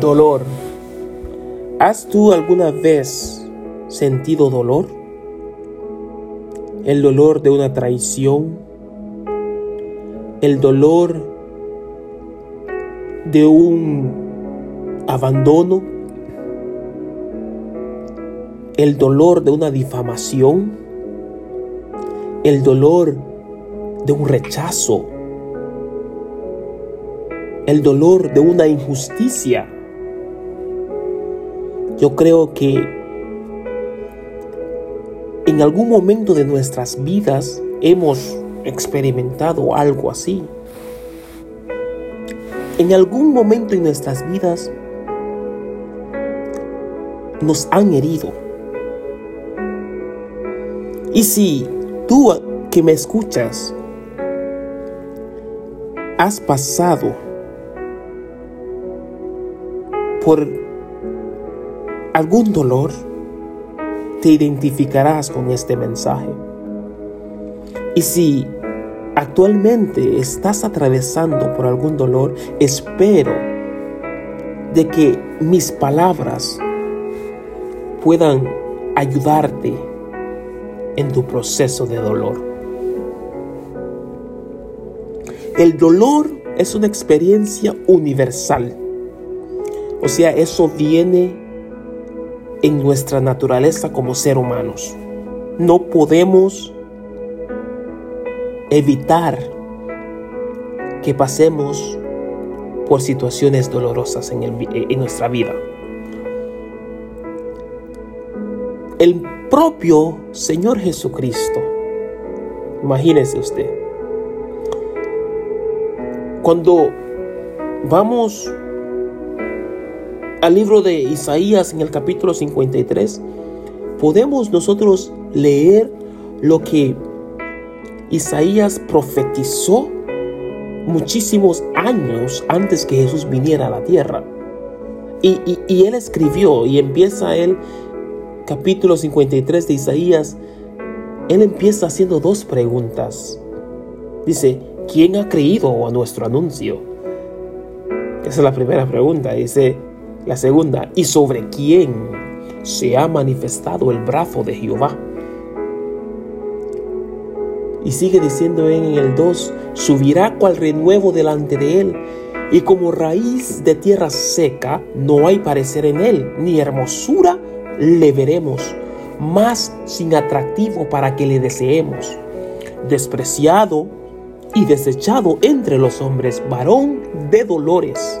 Dolor. ¿Has tú alguna vez sentido dolor? El dolor de una traición. El dolor de un abandono. El dolor de una difamación. El dolor de un rechazo. El dolor de una injusticia yo creo que en algún momento de nuestras vidas hemos experimentado algo así. En algún momento en nuestras vidas nos han herido. Y si tú que me escuchas has pasado por algún dolor, te identificarás con este mensaje. Y si actualmente estás atravesando por algún dolor, espero de que mis palabras puedan ayudarte en tu proceso de dolor. El dolor es una experiencia universal. O sea, eso viene en nuestra naturaleza como ser humanos. No podemos evitar que pasemos por situaciones dolorosas en, en nuestra vida. El propio Señor Jesucristo, imagínese usted, cuando vamos al libro de Isaías en el capítulo 53, podemos nosotros leer lo que Isaías profetizó muchísimos años antes que Jesús viniera a la tierra. Y, él escribió y empieza el capítulo 53 de Isaías, él empieza haciendo dos preguntas. Dice, ¿quién ha creído a nuestro anuncio? Esa es la primera pregunta. Dice, la segunda, ¿y sobre quién se ha manifestado el brazo de Jehová? Y sigue diciendo en el 2, subirá cual renuevo delante de él, y como raíz de tierra seca no hay parecer en él, ni hermosura le veremos, más sin atractivo para que le deseemos. Despreciado y desechado entre los hombres, varón de dolores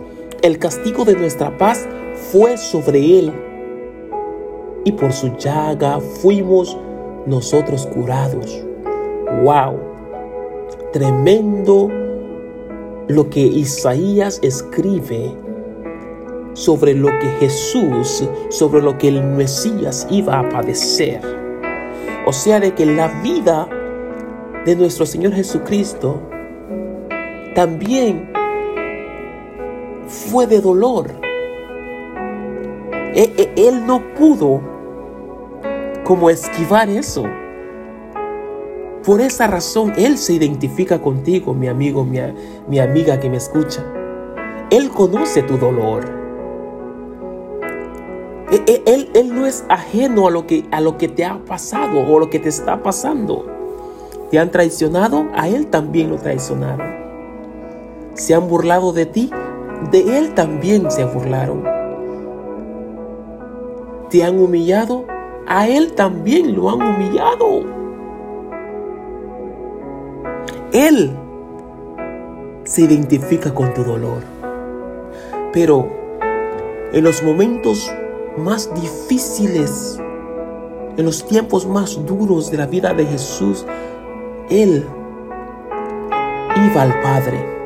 el castigo de nuestra paz fue sobre él. Y por su llaga fuimos nosotros curados. ¡Wow! Tremendo lo que Isaías escribe sobre lo que Jesús, sobre lo que el Mesías iba a padecer. O sea, de que la vida de nuestro Señor Jesucristo también fue de dolor. E, e, él no pudo como esquivar eso. Por esa razón, Él se identifica contigo, mi amigo, mi, mi amiga que me escucha. Él conoce tu dolor. E, él, él, no es ajeno a lo, que, a lo que te ha pasado o lo que te está pasando. Te han traicionado, a Él también lo traicionaron. Se han burlado de ti, de él también se burlaron. ¿Te han humillado? A él también lo han humillado. Él se identifica con tu dolor. Pero en los momentos más difíciles, en los tiempos más duros de la vida de Jesús, Él iba al Padre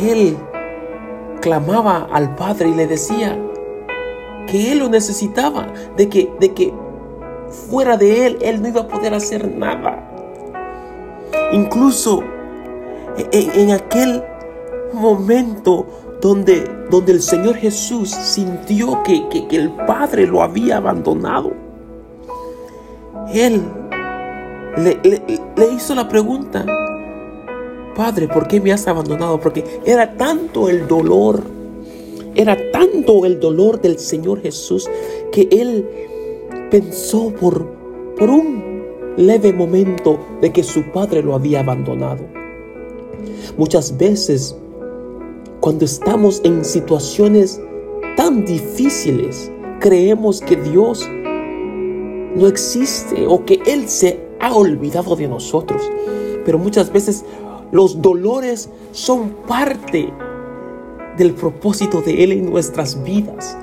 Él clamaba al Padre y le decía que Él lo necesitaba, de que, de que fuera de Él Él no iba a poder hacer nada. Incluso en, aquel momento donde, donde el Señor Jesús sintió que, que, que el Padre lo había abandonado, Él le, hizo la pregunta, Padre, ¿por qué me has abandonado? Porque era tanto el dolor, era tanto el dolor del Señor Jesús que Él pensó por, por un leve momento de que su Padre lo había abandonado. Muchas veces, cuando estamos en situaciones tan difíciles, creemos que Dios no existe o que Él se ha olvidado de nosotros. Pero muchas veces los dolores son parte del propósito de Él en nuestras vidas.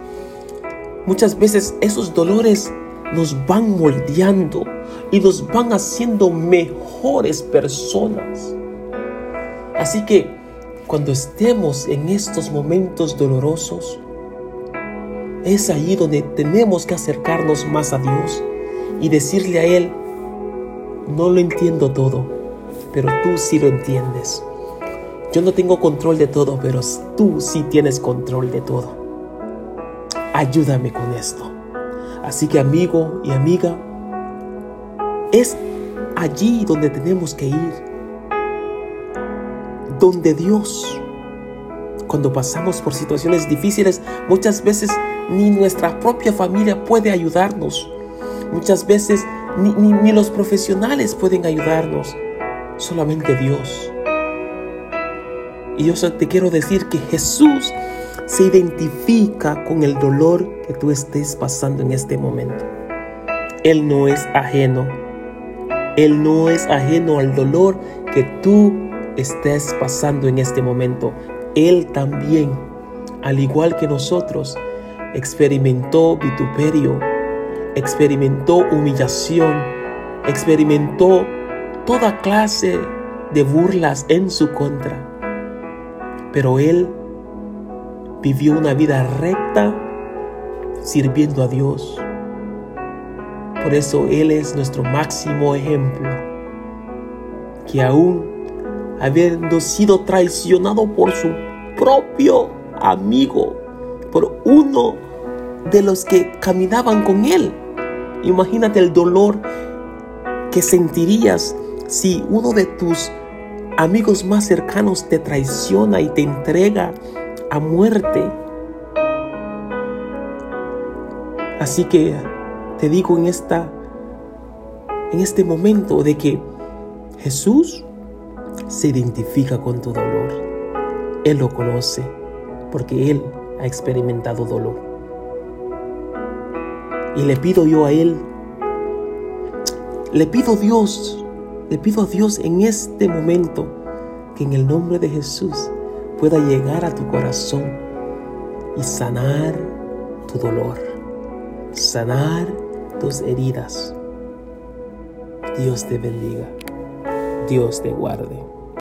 Muchas veces esos dolores nos van moldeando y nos van haciendo mejores personas. Así que cuando estemos en estos momentos dolorosos, es ahí donde tenemos que acercarnos más a Dios y decirle a Él, no lo entiendo todo, pero tú sí lo entiendes. Yo no tengo control de todo, pero tú sí tienes control de todo. Ayúdame con esto. Así que amigo y amiga, es allí donde tenemos que ir. Donde Dios, cuando pasamos por situaciones difíciles, muchas veces ni nuestra propia familia puede ayudarnos. Muchas veces ni, los profesionales pueden ayudarnos, solamente Dios. Y yo te quiero decir que Jesús se identifica con el dolor que tú estés pasando en este momento. Él no es ajeno. Él no es ajeno al dolor que tú estés pasando en este momento. Él también, al igual que nosotros, experimentó vituperio, experimentó humillación, experimentó toda clase de burlas en su contra. Pero él vivió una vida recta sirviendo a Dios. Por eso Él es nuestro máximo ejemplo, que aún habiendo sido traicionado por su propio amigo, por uno de los que caminaban con Él, Imagínate el dolor que sentirías si uno de tus amigos más cercanos te traiciona y te entrega a muerte. Así que te digo en esta en este momento de que Jesús se identifica con tu dolor. Él lo conoce porque él ha experimentado dolor. Y le pido yo a Él, le pido Dios, le pido a Dios en este momento que en el nombre de Jesús pueda llegar a tu corazón y sanar tu dolor, sanar tus heridas. Dios te bendiga, Dios te guarde.